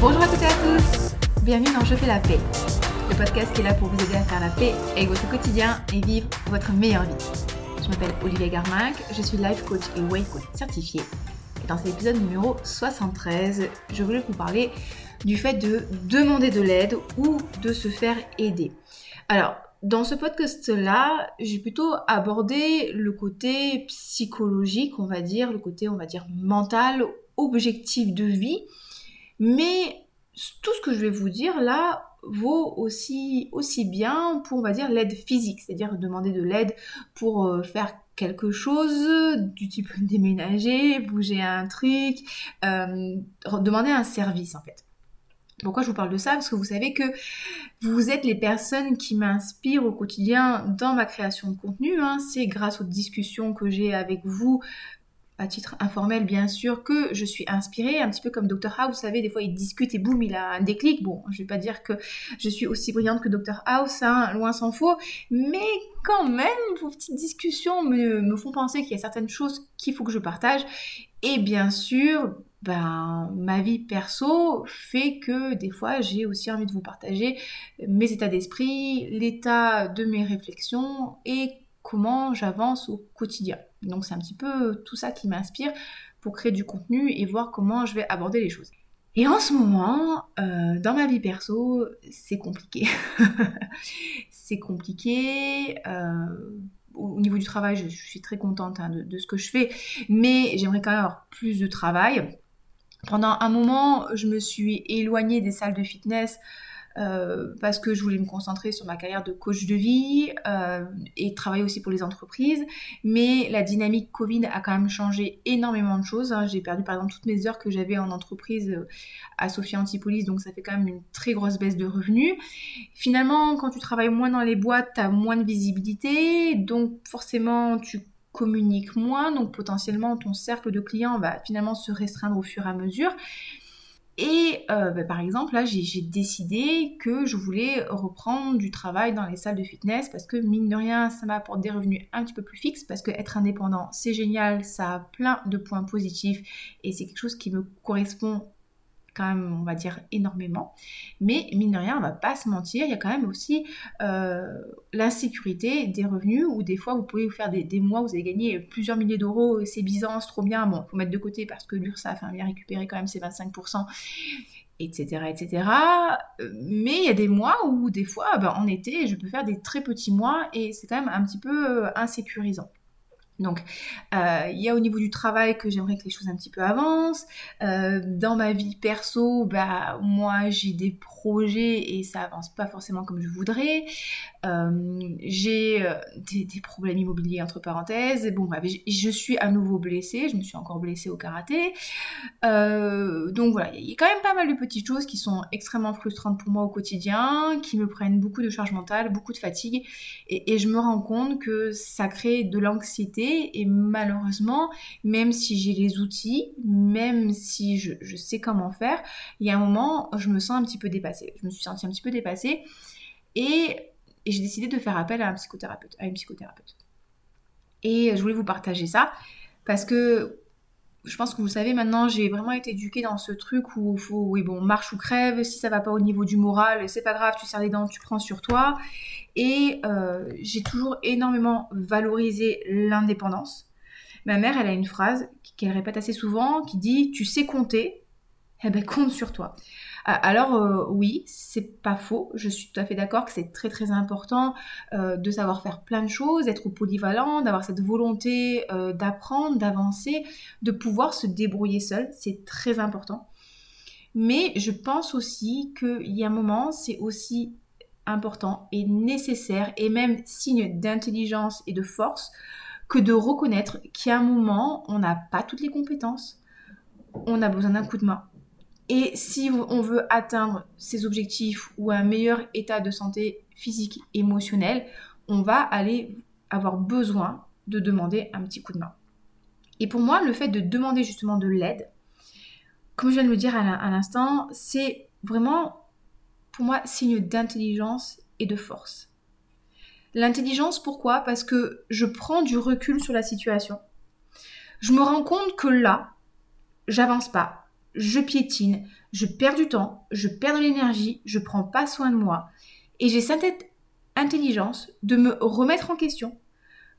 Bonjour à toutes et à tous, bienvenue dans Je fais la paix, le podcast qui est là pour vous aider à faire la paix avec votre quotidien et vivre votre meilleure vie. Je m'appelle Olivier Garminck, je suis life coach et weight coach certifié. Et dans cet épisode numéro 73, je voulais vous parler du fait de demander de l'aide ou de se faire aider. Alors, dans ce podcast-là, j'ai plutôt abordé le côté psychologique, on va dire, le côté, on va dire, mental, objectif de vie. Mais tout ce que je vais vous dire là vaut aussi, aussi bien pour, on va dire, l'aide physique, c'est-à-dire demander de l'aide pour euh, faire quelque chose du type déménager, bouger un truc, euh, demander un service en fait. Pourquoi je vous parle de ça? Parce que vous savez que vous êtes les personnes qui m'inspirent au quotidien dans ma création de contenu. Hein. C'est grâce aux discussions que j'ai avec vous à titre informel bien sûr, que je suis inspirée, un petit peu comme Dr House, vous savez, des fois il discute et boum, il a un déclic. Bon, je vais pas dire que je suis aussi brillante que Dr House, hein, loin s'en faut, mais quand même, vos petites discussions me, me font penser qu'il y a certaines choses qu'il faut que je partage. Et bien sûr, ben, ma vie perso fait que des fois j'ai aussi envie de vous partager mes états d'esprit, l'état de mes réflexions et comment j'avance au quotidien. Donc c'est un petit peu tout ça qui m'inspire pour créer du contenu et voir comment je vais aborder les choses. Et en ce moment, euh, dans ma vie perso, c'est compliqué. c'est compliqué. Euh, au niveau du travail, je, suis très contente hein, de, de, ce que je fais, mais j'aimerais quand même avoir plus de travail. Pendant un moment, je me suis éloignée des salles de fitness euh, parce que je voulais me concentrer sur ma carrière de coach de vie euh, et travailler aussi pour les entreprises. Mais la dynamique Covid a quand même changé énormément de choses. Hein. J'ai perdu par exemple toutes mes heures que j'avais en entreprise euh, à Sophia Antipolis, donc ça fait quand même une très grosse baisse de revenus. Finalement, quand tu travailles moins dans les boîtes, tu as moins de visibilité, donc forcément tu communiques moins, donc potentiellement ton cercle de clients va finalement se restreindre au fur et à mesure. Et euh, bah, par exemple, là, j'ai décidé que je voulais reprendre du travail dans les salles de fitness parce que, mine de rien, ça m'apporte des revenus un petit peu plus fixes parce que être indépendant, c'est génial, ça a plein de points positifs et c'est quelque chose qui me correspond quand même, on va dire, énormément. Mais mine de rien, on va pas se mentir, il y a quand même aussi euh, l'insécurité des revenus où des fois vous pouvez vous faire des, mois où vous avez gagné plusieurs milliers d'euros, c'est bizarre, c'est trop bien, bon, faut mettre de côté parce que l'URSSAF a bien récupéré quand même ses 25%. Etc, etc. Mais il y a des mois où des fois, ben, en été, je peux faire des très petits mois et c'est quand même un petit peu euh, insécurisant. Donc, euh, il y a au niveau du travail que j'aimerais que les choses un petit peu avancent. Euh, dans ma vie perso, bah moi j'ai des projets et ça avance pas forcément comme je voudrais. Euh, j'ai des, problèmes immobiliers entre parenthèses. Bon, bref, je suis à nouveau blessée. Je me suis encore blessée au karaté. donc voilà, il y a quand même pas mal de petites choses qui sont extrêmement frustrantes pour moi au quotidien, qui me prennent beaucoup de charge mentale, beaucoup de fatigue, et je me rends compte que ça crée de l'anxiété et malheureusement, même si j'ai les outils, même si je, sais comment faire, il y a un moment, je me sens un petit peu dépassée. Je me suis sentie un petit peu dépassée et, j'ai décidé de faire appel à un psychothérapeute, à une psychothérapeute. Et je voulais vous partager ça parce que je pense que vous savez maintenant, j'ai vraiment été éduquée dans ce truc où il faut, oui bon, marche ou crève, si ça va pas au niveau du moral, c'est pas grave, tu serres les dents, tu prends sur toi. Et euh, j'ai toujours énormément valorisé l'indépendance. Ma mère, elle a une phrase qu'elle répète assez souvent qui dit Tu sais compter, eh ben compte sur toi. Ah, alors euh, oui, c'est pas faux, je suis tout à fait d'accord que c'est très très important euh, de savoir faire plein de choses, d'être polyvalent, d'avoir cette volonté d'apprendre, d'avancer, de pouvoir se débrouiller seul, c'est très important. Mais je pense aussi qu'il y a un moment, c'est aussi important et nécessaire et même signe d'intelligence et de force que de reconnaître qu'à un moment, on n'a pas toutes les compétences, on a besoin d'un coup de main. Et si on veut atteindre ses objectifs ou un meilleur état de santé physique, émotionnel, on va aller avoir besoin de demander un petit coup de main. Et pour moi, le fait de demander justement de l'aide, comme je viens de le dire à l'instant, c'est vraiment pour moi, signe d'intelligence et de force. L'intelligence, pourquoi? Parce que je prends du recul sur la situation. Je me rends compte que là, j'avance pas. Je piétine, je perds du temps, je perds de l'énergie, je prends pas soin de moi. Et j'ai cette intelligence de me remettre en question,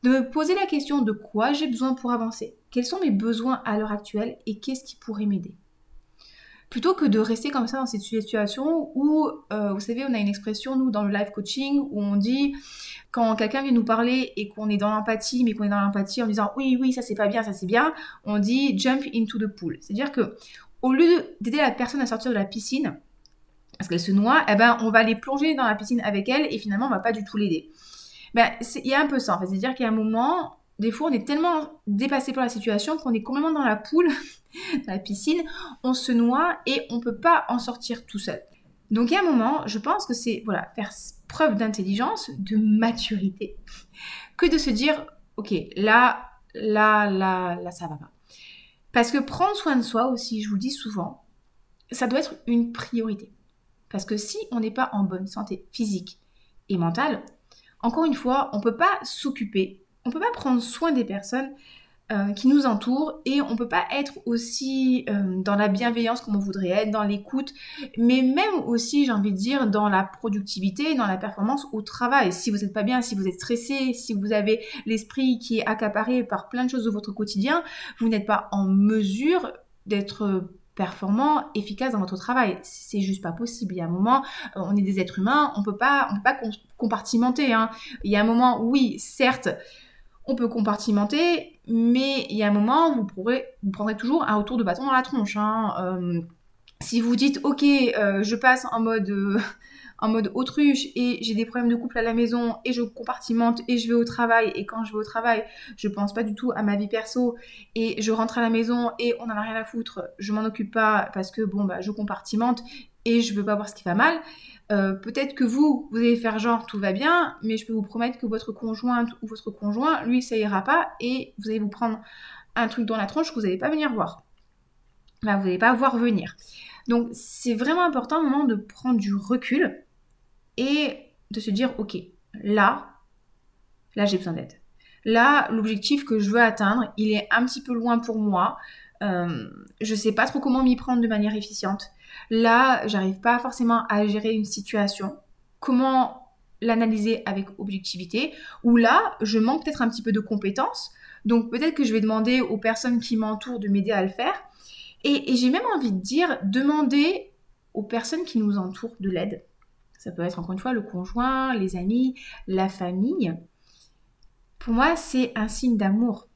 de me poser la question de quoi j'ai besoin pour avancer, quels sont mes besoins à l'heure actuelle et qu'est-ce qui pourrait m'aider? Plutôt que de rester comme ça dans cette situation où, euh, vous savez, on a une expression, nous, dans le live coaching, où on dit, quand quelqu'un vient nous parler et qu'on est dans l'empathie, mais qu'on est dans l'empathie en disant oui, oui, ça c'est pas bien, ça c'est bien, on dit jump into the pool. C'est-à-dire que au lieu d'aider la personne à sortir de la piscine, parce qu'elle se noie, eh ben, on va les plonger dans la piscine avec elle et finalement, on va pas du tout l'aider. Ben, il y a un peu ça, en fait. C'est-à-dire qu'il y a un moment, des fois, on est tellement dépassé par la situation qu'on est complètement dans la poule, dans la piscine, on se noie et on peut pas en sortir tout seul. Donc, il y a un moment, je pense que c'est, voilà, faire preuve d'intelligence, de maturité, que de se dire, ok, là, là, là, là, ça va pas. Parce que prendre soin de soi aussi, je vous le dis souvent, ça doit être une priorité. Parce que si on n'est pas en bonne santé physique et mentale, encore une fois, on ne peut pas s'occuper, on ne peut pas prendre soin des personnes euh, qui nous entourent et on peut pas être aussi euh, dans la bienveillance comme on voudrait être, dans l'écoute, mais même aussi, j'ai envie de dire, dans la productivité, dans la performance au travail. Si vous n'êtes pas bien, si vous êtes stressé, si vous avez l'esprit qui est accaparé par plein de choses de votre quotidien, vous n'êtes pas en mesure d'être performant, efficace dans votre travail. C'est juste pas possible. Il y a un moment, euh, on est des êtres humains, on peut pas, on peut pas compartimenter. Hein. Il y a un moment, oui, certes, peut compartimenter, mais il y a un moment, vous, pourrez, vous prendrez toujours un retour de bâton dans la tronche. Hein. Euh, si vous dites, ok, euh, je passe en mode, euh, en mode autruche et j'ai des problèmes de couple à la maison et je compartimente et je vais au travail et quand je vais au travail, je pense pas du tout à ma vie perso et je rentre à la maison et on en a rien à foutre, je m'en occupe pas parce que bon bah je compartimente et je veux pas voir ce qui va mal. Euh, peut-être que vous, vous allez faire genre tout va bien, mais je peux vous promettre que votre conjointe ou votre conjoint, lui, ça ira pas et vous allez vous prendre un truc dans la tronche que vous n'allez pas venir voir. Vous n'allez pas voir venir. Donc, c'est vraiment important au moment de prendre du recul et de se dire, ok, là, là, j'ai besoin d'aide. Là, l'objectif que je veux atteindre, il est un petit peu loin pour moi. Euh, je sais pas trop comment m'y prendre de manière efficiente. Là, j'arrive pas forcément à gérer une situation. Comment l'analyser avec objectivité? Ou là, je manque peut-être un petit peu de compétences. Donc peut-être que je vais demander aux personnes qui m'entourent de m'aider à le faire. Et, j'ai même envie de dire, demander aux personnes qui nous entourent de l'aide. Ça peut être encore une fois le conjoint, les amis, la famille. Pour moi, c'est un signe d'amour.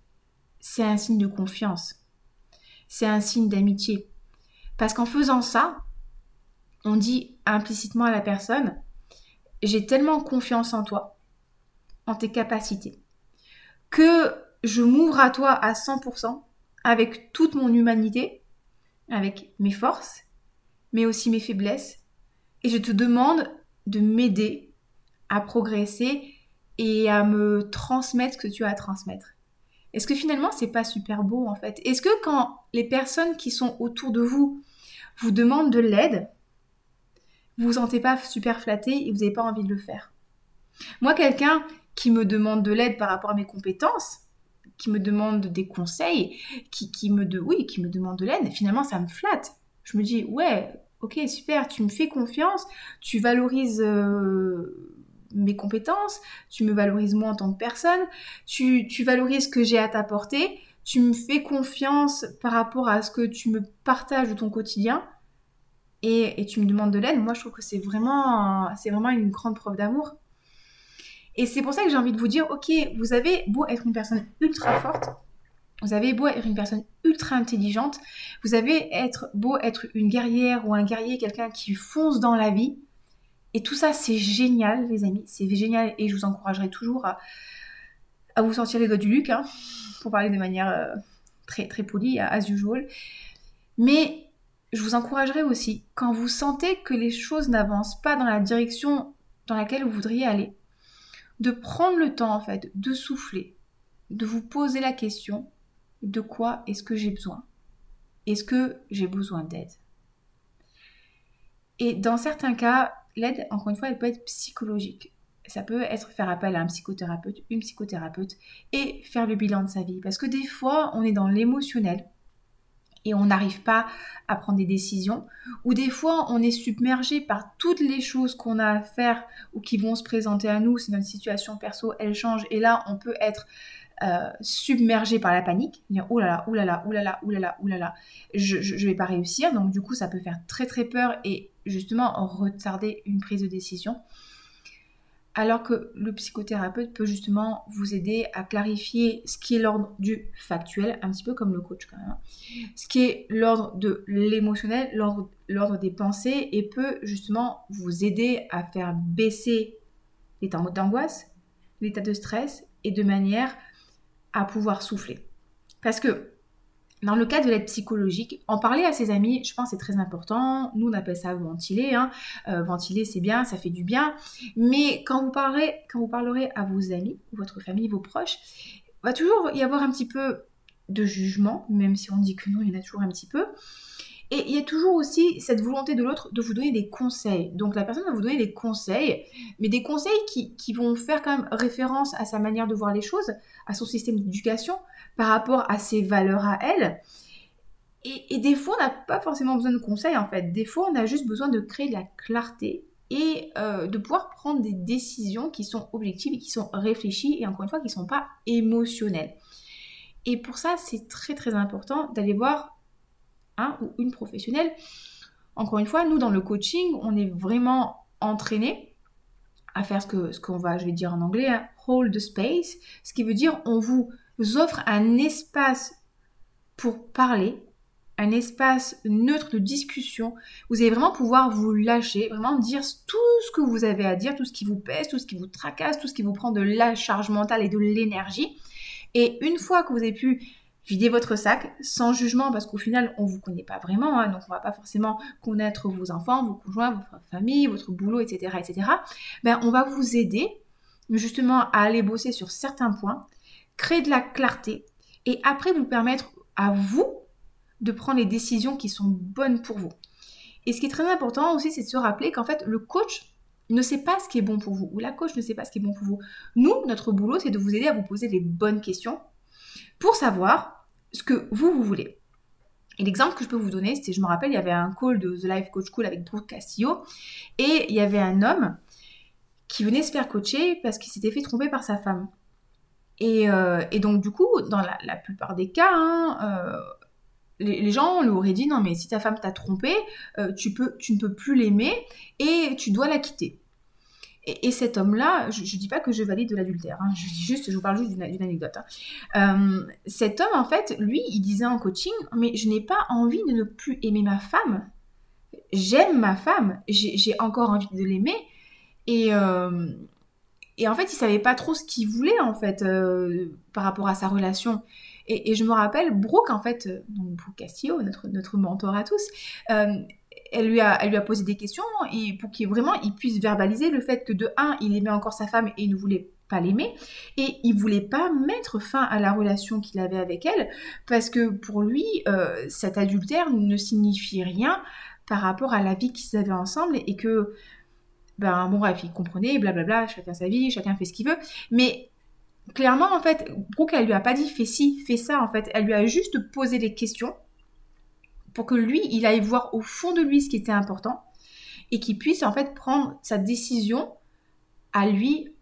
C'est un signe de confiance. C'est un signe d'amitié. Parce qu'en faisant ça, on dit implicitement à la personne, j'ai tellement confiance en toi, en tes capacités, que je m'ouvre à toi à 100% avec toute mon humanité, avec mes forces, mais aussi mes faiblesses, et je te demande de m'aider à progresser et à me transmettre ce que tu as à transmettre. Est-ce que finalement c'est pas super beau en fait? Est-ce que quand les personnes qui sont autour de vous vous demandent de l'aide, vous vous sentez pas super flatté et vous n'avez pas envie de le faire Moi, quelqu'un qui me demande de l'aide par rapport à mes compétences, qui me demande des conseils, qui, me de, oui, qui me demande de l'aide, finalement ça me flatte. Je me dis ouais, ok super, tu me fais confiance, tu valorises euh, mes compétences, tu me valorises moi en tant que personne, tu, valorises ce que j'ai à t'apporter, tu me fais confiance par rapport à ce que tu me partages de ton quotidien et, tu me demandes de l'aide. Moi, je trouve que c'est vraiment, c'est vraiment une grande preuve d'amour. Et c'est pour ça que j'ai envie de vous dire, ok, vous avez beau être une personne ultra forte, vous avez beau être une personne ultra intelligente, vous avez beau être une guerrière ou un guerrier, quelqu'un qui fonce dans la vie, et tout ça, c'est génial, les amis. C'est génial et je vous encouragerai toujours à, vous sortir les doigts du luc, hein, pour parler de manière euh, très, très polie, as usual. Mais je vous encouragerai aussi, quand vous sentez que les choses n'avancent pas dans la direction dans laquelle vous voudriez aller, de prendre le temps, en fait, de souffler, de vous poser la question de quoi est-ce que j'ai besoin? Est-ce que j'ai besoin d'aide? Et dans certains cas, l'aide, encore une fois, elle peut être psychologique. Ça peut être faire appel à un psychothérapeute, une psychothérapeute, et faire le bilan de sa vie. Parce que des fois, on est dans l'émotionnel. et on n'arrive pas à prendre des décisions, ou des fois on est submergé par toutes les choses qu'on a à faire ou qui vont se présenter à nous, si notre situation perso elle change, et là on peut être euh, submergé par la panique, dire oh là là, oh là là, oh là là, oh là là, là je, je, vais pas réussir, donc du coup ça peut faire très très peur et justement retarder une prise de décision alors que le psychothérapeute peut justement vous aider à clarifier ce qui est l'ordre du factuel, un petit peu comme le coach quand même, hein. ce qui est l'ordre de l'émotionnel, l'ordre des pensées, et peut justement vous aider à faire baisser l'état d'angoisse, l'état de stress, et de manière à pouvoir souffler. Parce que dans le cas de l'aide psychologique, en parler à ses amis, je pense c'est très important. Nous, on appelle ça ventiler. Hein. Euh, ventiler, c'est bien, ça fait du bien. Mais quand vous parlerez, quand vous parlerez à vos amis, votre famille, vos proches, va toujours y avoir un petit peu de jugement, même si on dit que non, il y en a toujours un petit peu. Et il y a toujours aussi cette volonté de l'autre de vous donner des conseils. Donc la personne va vous donner des conseils, mais des conseils qui, qui, vont faire quand même référence à sa manière de voir les choses, à son système d'éducation, par rapport à ses valeurs à elle. Et, des fois, on n'a pas forcément besoin de conseils en fait. Des fois, on a juste besoin de créer de la clarté et euh, de pouvoir prendre des décisions qui sont objectives et qui sont réfléchies et encore une fois qui ne sont pas émotionnelles. Et pour ça, c'est très très important d'aller voir un ou une professionnelle. Encore une fois, nous dans le coaching, on est vraiment entraîné à faire ce que ce qu'on va, je vais dire en anglais, hein, hold the space, ce qui veut dire on vous vous offre un espace pour parler, un espace neutre de discussion. Vous allez vraiment pouvoir vous lâcher, vraiment dire tout ce que vous avez à dire, tout ce qui vous pèse, tout ce qui vous tracasse, tout ce qui vous prend de la charge mentale et de l'énergie. Et une fois que vous avez pu vider votre sac sans jugement parce qu'au final on vous connaît pas vraiment hein, donc on va pas forcément connaître vos enfants, vos conjoints, votre famille, votre boulot, etc., etc. Ben on va vous aider justement à aller bosser sur certains points créer de la clarté et après vous permettre à vous de prendre les décisions qui sont bonnes pour vous. Et ce qui est très important aussi, c'est de se rappeler qu'en fait, le coach ne sait pas ce qui est bon pour vous, ou la coach ne sait pas ce qui est bon pour vous. Nous, notre boulot, c'est de vous aider à vous poser les bonnes questions pour savoir ce que vous, vous voulez. Et l'exemple que je peux vous donner, c'est, je me rappelle, il y avait un call de The Life Coach School avec Brooke Castillo, et il y avait un homme qui venait se faire coacher parce qu'il s'était fait tromper par sa femme. Euh, et, donc, du coup, dans la, plupart des cas, hein, euh, les, gens lui dit non, mais si ta femme t'a trompé, euh, tu, ne peux plus l'aimer et tu dois la quitter. Et, cet homme-là, je ne dis pas que je valide de l'adultère, hein, je juste, je vous parle juste d'une anecdote. Hein. cet homme, en fait, lui, il disait en coaching, mais je n'ai pas envie de ne plus aimer ma femme. J'aime ma femme, j'ai encore envie de l'aimer. Et, et en fait, il savait pas trop ce qu'il voulait en fait euh, par rapport à sa relation. Et, je me rappelle, Brooke en fait, euh, donc Brooke Castillo, notre, notre mentor à tous, euh, elle, lui a, elle lui a posé des questions et pour qu'il vraiment il puisse verbaliser le fait que de un, il aimait encore sa femme et il ne voulait pas l'aimer et il voulait pas mettre fin à la relation qu'il avait avec elle parce que pour lui, cet adultère ne signifie rien par rapport à la vie qu'ils avaient ensemble et que ben bon bref, il comprenait, blablabla, chacun sa vie, chacun fait ce qu'il veut. Mais clairement, en fait, Brooke, elle lui a pas dit fais ci, fais ça, en fait. Elle lui a juste posé des questions pour que lui, il aille voir au fond de lui ce qui était important et qu'il puisse en fait prendre sa décision à lui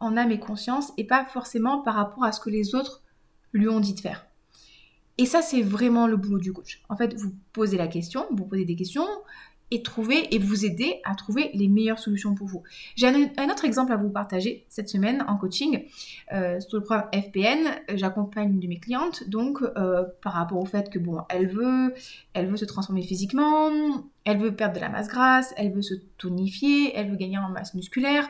en âme et conscience et pas forcément par rapport à ce que les autres lui ont dit de faire. Et ça, c'est vraiment le boulot du coach. En fait, vous posez la question, vous posez des questions, et trouver et vous aider à trouver les meilleures solutions pour vous. J'ai un, autre exemple à vous partager cette semaine en coaching. Euh, sur le programme FPN, j'accompagne une de mes clientes donc euh, par rapport au fait que bon, elle veut, elle veut se transformer physiquement, elle veut perdre de la masse grasse, elle veut se tonifier, elle veut gagner en masse musculaire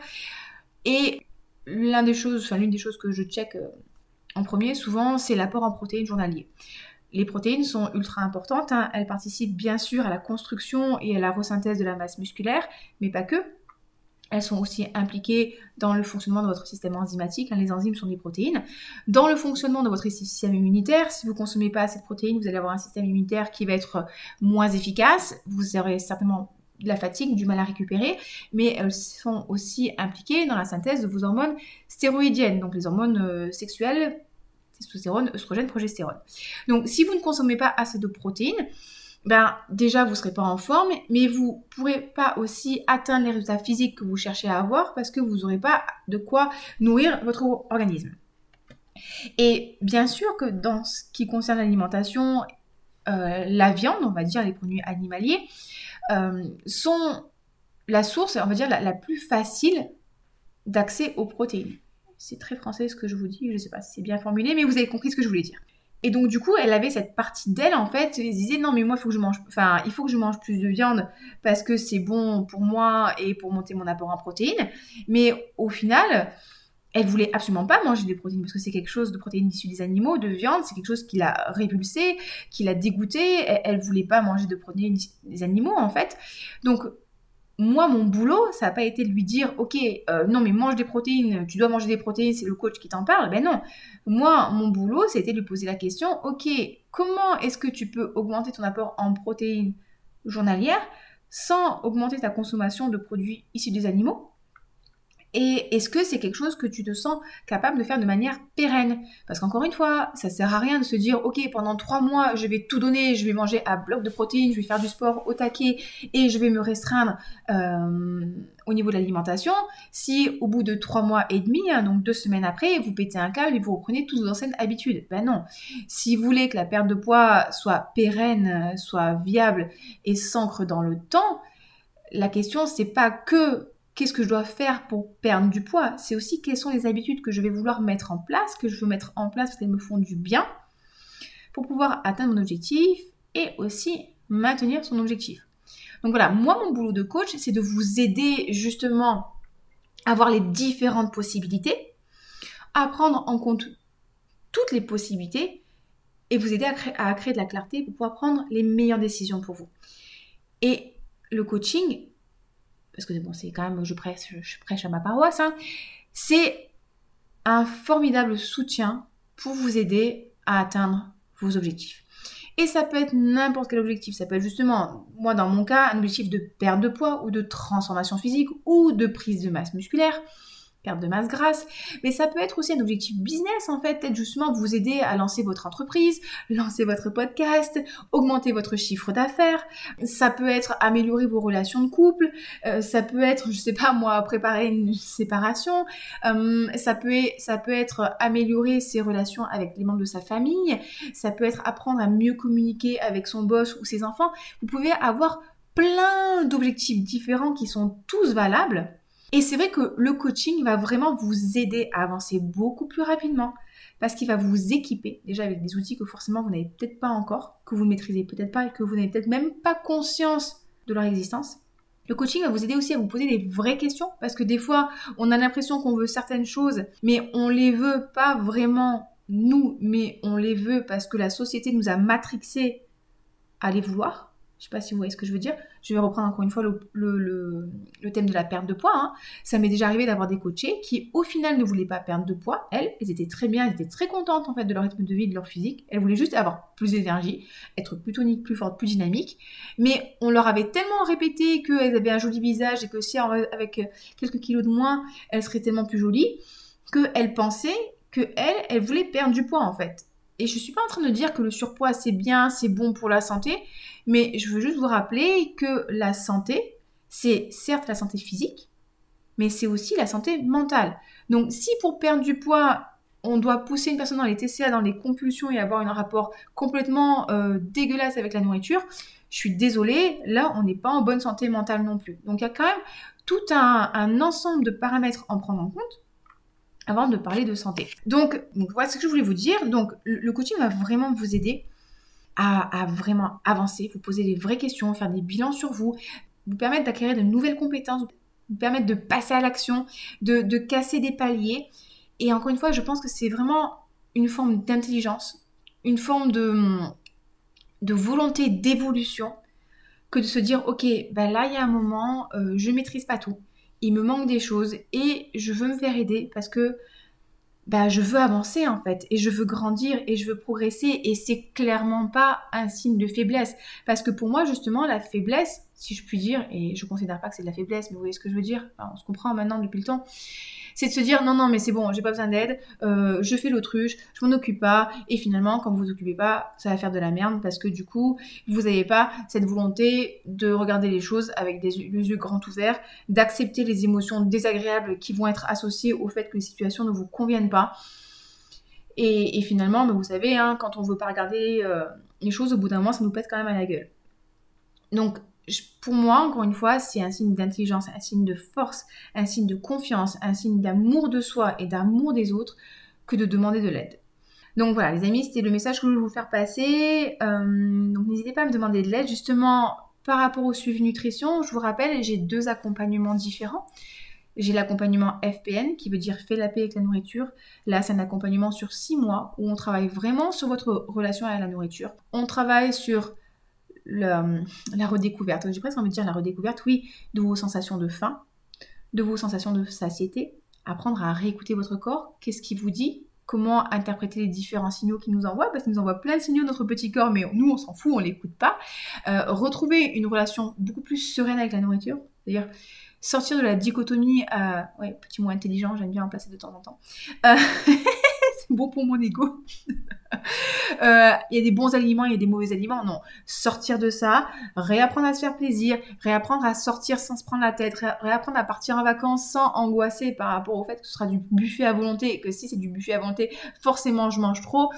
et l'une des choses, enfin l'une des choses que je check euh, en premier souvent, c'est l'apport en protéines journalier. Les protéines sont ultra importantes, hein. elles participent bien sûr à la construction et à la resynthèse de la masse musculaire, mais pas que. Elles sont aussi impliquées dans le fonctionnement de votre système enzymatique. Hein. les enzymes sont des protéines. Dans le fonctionnement de votre système immunitaire, si vous ne consommez pas assez de protéines, vous allez avoir un système immunitaire qui va être moins efficace. Vous aurez certainement de la fatigue, du mal à récupérer, mais elles sont aussi impliquées dans la synthèse de vos hormones stéroïdiennes, donc les hormones euh, sexuelles testostérone, œstrogène, progestérone. Donc si vous ne consommez pas assez de protéines, ben déjà vous ne serez pas en forme, mais vous ne pourrez pas aussi atteindre les résultats physiques que vous cherchez à avoir parce que vous n'aurez pas de quoi nourrir votre organisme. Et bien sûr que dans ce qui concerne l'alimentation, euh, la viande, on va dire les produits animaliers, euh, sont la source, on va dire, la, plus facile d'accès aux protéines. C'est très français ce que je vous dis, je ne sais pas si c'est bien formulé, mais vous avez compris ce que je voulais dire. Et donc du coup, elle avait cette partie d'elle en fait, elle disait non mais moi il faut que je mange, enfin il faut que je mange plus de viande parce que c'est bon pour moi et pour monter mon apport en protéines. Mais au final, elle voulait absolument pas manger des protéines parce que c'est quelque chose de protéines issues des animaux, de viande, c'est quelque chose qui l'a révulsé, qui l'a dégoûté. Elle, elle, voulait pas manger de protéines des animaux en fait. Donc moi, mon boulot, ça n'a pas été de lui dire, ok, euh, non mais mange des protéines, tu dois manger des protéines, c'est le coach qui t'en parle. Ben non. Moi, mon boulot, c'était de lui poser la question, ok, comment est-ce que tu peux augmenter ton apport en protéines journalières sans augmenter ta consommation de produits issus des animaux? Et est-ce que c'est quelque chose que tu te sens capable de faire de manière pérenne? Parce qu'encore une fois, ça sert à rien de se dire, ok, pendant trois mois, je vais tout donner, je vais manger à bloc de protéines, je vais faire du sport au taquet et je vais me restreindre euh, au niveau de l'alimentation. Si au bout de trois mois et demi, hein, donc deux semaines après, vous pétez un câble et vous reprenez toutes vos anciennes habitudes, ben non. Si vous voulez que la perte de poids soit pérenne, soit viable et s'ancre dans le temps, la question c'est pas que qu'est-ce que je dois faire pour perdre du poids? C'est aussi quelles sont les habitudes que je vais vouloir mettre en place, que je veux mettre en place parce qu'elles me font du bien, pour pouvoir atteindre mon objectif et aussi maintenir son objectif. Donc voilà, moi mon boulot de coach, c'est de vous aider justement à voir les différentes possibilités, à prendre en compte toutes les possibilités et vous aider à créer, à créer de la clarté pour pouvoir prendre les meilleures décisions pour vous. Et le coaching, parce que bon, c'est quand même, je prêche, je prêche à ma paroisse, hein, c'est un formidable soutien pour vous aider à atteindre vos objectifs. Et ça peut être n'importe quel objectif. Ça peut être justement, moi dans mon cas, un objectif de perte de poids ou de transformation physique ou de prise de masse musculaire de masse grasse, mais ça peut être aussi un objectif business en fait, peut-être justement vous aider à lancer votre entreprise, lancer votre podcast, augmenter votre chiffre d'affaires, ça peut être améliorer vos relations de couple, euh, ça peut être, je sais pas moi, préparer une séparation, euh, ça, peut, ça peut être améliorer ses relations avec les membres de sa famille, ça peut être apprendre à mieux communiquer avec son boss ou ses enfants, vous pouvez avoir plein d'objectifs différents qui sont tous valables et c'est vrai que le coaching va vraiment vous aider à avancer beaucoup plus rapidement parce qu'il va vous équiper déjà avec des outils que forcément vous n'avez peut-être pas encore, que vous ne maîtrisez peut-être pas et que vous n'avez peut-être même pas conscience de leur existence. Le coaching va vous aider aussi à vous poser des vraies questions parce que des fois on a l'impression qu'on veut certaines choses mais on les veut pas vraiment nous mais on les veut parce que la société nous a matrixé à les vouloir. Je sais pas si vous voyez ce que je veux dire. Je vais reprendre encore une fois le, thème de la perte de poids. Hein. Ça m'est déjà arrivé d'avoir des coachés qui, au final, ne voulaient pas perdre de poids. Elles, elles étaient très bien, elles étaient très contentes en fait de leur rythme de vie, de leur physique. Elles voulaient juste avoir plus d'énergie, être plus tonique, plus forte, plus dynamique. Mais on leur avait tellement répété qu'elles avaient un joli visage et que si avec quelques kilos de moins, elles seraient tellement plus jolies, qu'elles pensaient qu'elles, elles voulaient perdre du poids en fait. Et je suis pas en train de dire que le surpoids c'est bien, c'est bon pour la santé, mais je veux juste vous rappeler que la santé, c'est certes la santé physique, mais c'est aussi la santé mentale. Donc si pour perdre du poids, on doit pousser une personne dans les TCA, dans les compulsions et avoir un rapport complètement euh, dégueulasse avec la nourriture, je suis désolée, là on n'est pas en bonne santé mentale non plus. Donc il y a quand même tout un, un ensemble de paramètres à en prendre en compte avant de parler de santé. Donc, voilà ce que je voulais vous dire. Donc, le coaching va vraiment vous aider à, vraiment avancer, vous poser des vraies questions, faire des bilans sur vous, vous permettre d'acquérir de nouvelles compétences, vous permettre de passer à l'action, de, casser des paliers. Et encore une fois, je pense que c'est vraiment une forme d'intelligence, une forme de, de volonté d'évolution que de se dire, ok, ben là, il y a un moment, euh, je maîtrise pas tout il me manque des choses et je veux me faire aider parce que bah, je veux avancer en fait et je veux grandir et je veux progresser et c'est clairement pas un signe de faiblesse. Parce que pour moi justement la faiblesse si je puis dire, et je considère pas que c'est de la faiblesse, mais vous voyez ce que je veux dire, on se comprend maintenant depuis le temps, c'est de se dire non, non, mais c'est bon, j'ai pas besoin d'aide, euh, je fais l'autruche, je m'en occupe pas, et finalement, quand vous vous occupez pas, ça va faire de la merde parce que du coup, vous n'avez pas cette volonté de regarder les choses avec des les yeux grands ouverts, d'accepter les émotions désagréables qui vont être associées au fait que les situations ne vous conviennent pas. Et, finalement, mais vous savez, hein, quand on veut pas regarder euh, les choses, au bout d'un moment, ça nous pète quand même à la gueule. Donc, pour moi, encore une fois, c'est un signe d'intelligence, un signe de force, un signe de confiance, un signe d'amour de soi et d'amour des autres que de demander de l'aide. Donc voilà, les amis, c'était le message que je voulais vous faire passer. Euh, donc n'hésitez pas à me demander de l'aide. Justement, par rapport au suivi nutrition, je vous rappelle, j'ai deux accompagnements différents. J'ai l'accompagnement FPN, qui veut dire fait la paix avec la nourriture. Là, c'est un accompagnement sur six mois où on travaille vraiment sur votre relation avec la nourriture. On travaille sur la redécouverte, j'ai presque envie de dire la redécouverte, oui, de vos sensations de faim, de vos sensations de satiété, apprendre à réécouter votre corps, qu'est-ce qui vous dit, comment interpréter les différents signaux qu'il nous envoie, parce qu'il nous envoie plein de signaux notre petit corps, mais nous on s'en fout, on l'écoute pas. Euh, retrouver une relation beaucoup plus sereine avec la nourriture, c'est-à-dire sortir de la dichotomie, euh, ouais, petit mot intelligent, j'aime bien en placer de temps en temps. Euh, bon pour mon ego. Euh, il y a des bons aliments, il y a des mauvais aliments. Non, sortir de ça, réapprendre à se faire plaisir, réapprendre à sortir sans se prendre la tête, réapprendre à partir en vacances sans angoisser par rapport au fait que ce sera du buffet à volonté que si c'est du buffet à volonté, forcément je mange trop.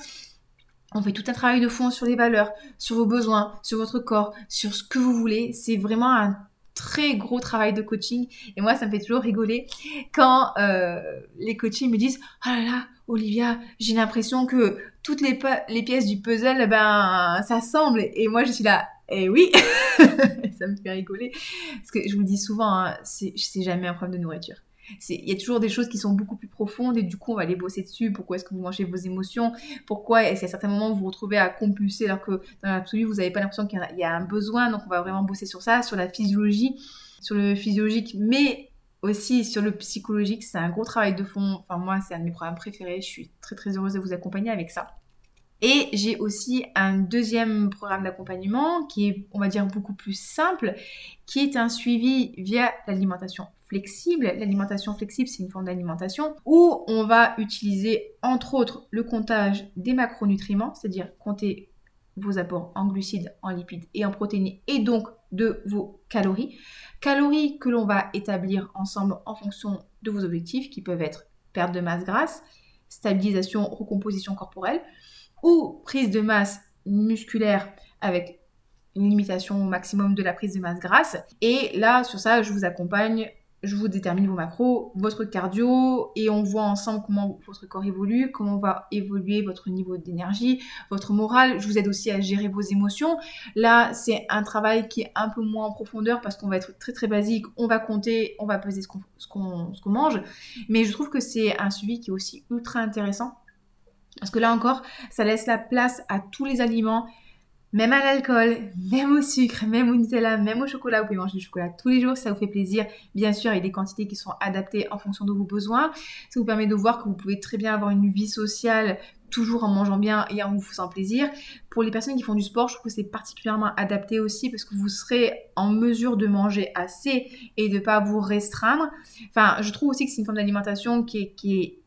On fait tout un travail de fond sur les valeurs, sur vos besoins, sur votre corps, sur ce que vous voulez. C'est vraiment un très gros travail de coaching. Et moi, ça me fait toujours rigoler quand euh, les coachings me disent « Oh là là, Olivia, j'ai l'impression que toutes les, les, pièces du puzzle, ben, ça semble. Et moi, je suis là, eh oui, ça me fait rigoler. Parce que je vous dis souvent, hein, c'est jamais un problème de nourriture. Il y a toujours des choses qui sont beaucoup plus profondes et du coup on va aller bosser dessus. Pourquoi est-ce que vous mangez vos émotions? Pourquoi est-ce qu'à certains moments vous vous retrouvez à compulser alors que dans l'absolu vous n'avez pas l'impression qu'il y, a un besoin? Donc on va vraiment bosser sur ça, sur la physiologie, sur le physiologique, mais aussi sur le psychologique, c'est un gros travail de fond. Enfin, moi, c'est un de mes programmes préférés. Je suis très très heureuse de vous accompagner avec ça. Et j'ai aussi un deuxième programme d'accompagnement qui est, on va dire, beaucoup plus simple, qui est un suivi via l'alimentation flexible. L'alimentation flexible, c'est une forme d'alimentation où on va utiliser, entre autres, le comptage des macronutriments, c'est-à-dire compter vos apports en glucides, en lipides et en protéines, et donc de vos calories. Calories que l'on va établir ensemble en fonction de vos objectifs, qui peuvent être perte de masse grasse, stabilisation, recomposition corporelle, ou prise de masse musculaire avec une limitation au maximum de la prise de masse grasse. Et là, sur ça, je vous accompagne je vous détermine vos macros, votre cardio, et on voit ensemble comment votre corps évolue, comment va évoluer votre niveau d'énergie, votre morale. Je vous aide aussi à gérer vos émotions. Là, c'est un travail qui est un peu moins en profondeur parce qu'on va être très très basique. On va compter, on va peser ce qu'on mange. Mais je trouve que c'est un suivi qui est aussi ultra intéressant. Parce que là encore, ça laisse la place à tous les aliments même à l'alcool, même au sucre, même au Nutella, même au chocolat, vous pouvez manger du chocolat tous les jours ça vous fait plaisir. Bien sûr, il y a des quantités qui sont adaptées en fonction de vos besoins. Ça vous permet de voir que vous pouvez très bien avoir une vie sociale toujours en mangeant bien et en vous faisant plaisir. Pour les personnes qui font du sport, je trouve que c'est particulièrement adapté aussi parce que vous serez en mesure de manger assez et de ne pas vous restreindre. Enfin, je trouve aussi que c'est une forme d'alimentation qui est, qui est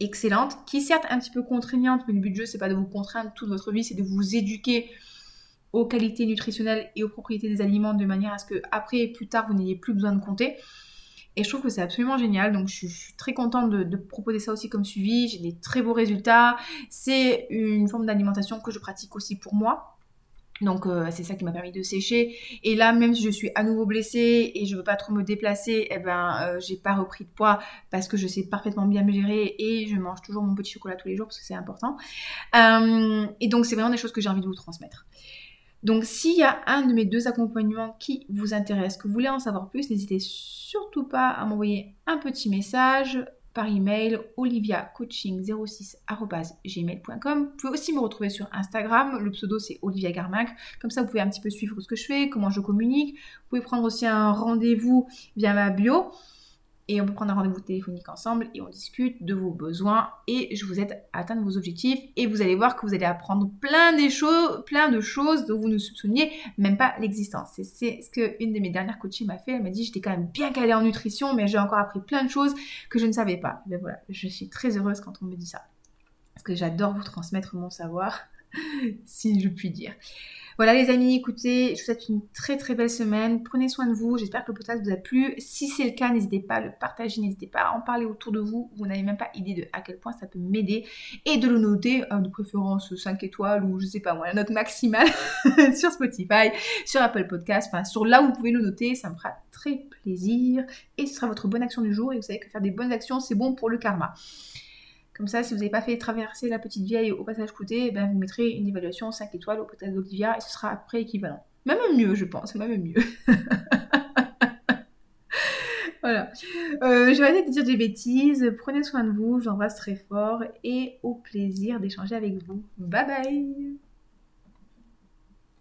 excellente, qui est certes un petit peu contraignante, mais le but du jeu, c'est pas de vous contraindre toute votre vie, c'est de vous éduquer aux qualités nutritionnelles et aux propriétés des aliments de manière à ce que après, plus tard, vous n'ayez plus besoin de compter. Et je trouve que c'est absolument génial. Donc, je suis, très contente de, proposer ça aussi comme suivi. J'ai des très beaux résultats. C'est une forme d'alimentation que je pratique aussi pour moi. Donc, euh, c'est ça qui m'a permis de sécher. Et là, même si je suis à nouveau blessée et je veux pas trop me déplacer, eh ben, euh, j'ai pas repris de poids parce que je sais parfaitement bien me gérer et je mange toujours mon petit chocolat tous les jours parce que c'est important. Euh, et donc, c'est vraiment des choses que j'ai envie de vous transmettre. Donc s'il y a un de mes deux accompagnements qui vous intéresse, que vous voulez en savoir plus, n'hésitez surtout pas à m'envoyer un petit message par email oliviacoaching06@gmail.com. Vous pouvez aussi me retrouver sur Instagram, le pseudo c'est Olivia Garmac. Comme ça vous pouvez un petit peu suivre ce que je fais, comment je communique. Vous pouvez prendre aussi un rendez-vous via ma bio. Et on peut prendre un rendez-vous téléphonique ensemble et on discute de vos besoins et je vous aide à atteindre vos objectifs et vous allez voir que vous allez apprendre plein, des choses, plein de choses dont vous ne soupçonniez même pas l'existence. C'est ce que une de mes dernières coachées m'a fait. Elle m'a dit j'étais quand même bien calée en nutrition mais j'ai encore appris plein de choses que je ne savais pas. Mais voilà, je suis très heureuse quand on me dit ça. Parce que j'adore vous transmettre mon savoir, si je puis dire. Voilà les amis, écoutez, je vous souhaite une très très belle semaine. Prenez soin de vous. J'espère que le podcast vous a plu. Si c'est le cas, n'hésitez pas à le partager, n'hésitez pas à en parler autour de vous. Vous n'avez même pas idée de à quel point ça peut m'aider. Et de le noter, euh, de préférence 5 étoiles ou je sais pas moi, la note maximale sur Spotify, sur Apple Podcast, enfin sur là où vous pouvez le noter. Ça me fera très plaisir. Et ce sera votre bonne action du jour. Et vous savez que faire des bonnes actions, c'est bon pour le karma. Comme ça, si vous n'avez pas fait traverser la petite vieille au passage coûté, eh ben, vous mettrez une évaluation 5 étoiles au podcast d'Olivia et ce sera après équivalent. Même mieux, je pense, même mieux. voilà. Euh, je vais arrêter de dire des bêtises. Prenez soin de vous, j'embrasse très fort et au plaisir d'échanger avec vous. Bye bye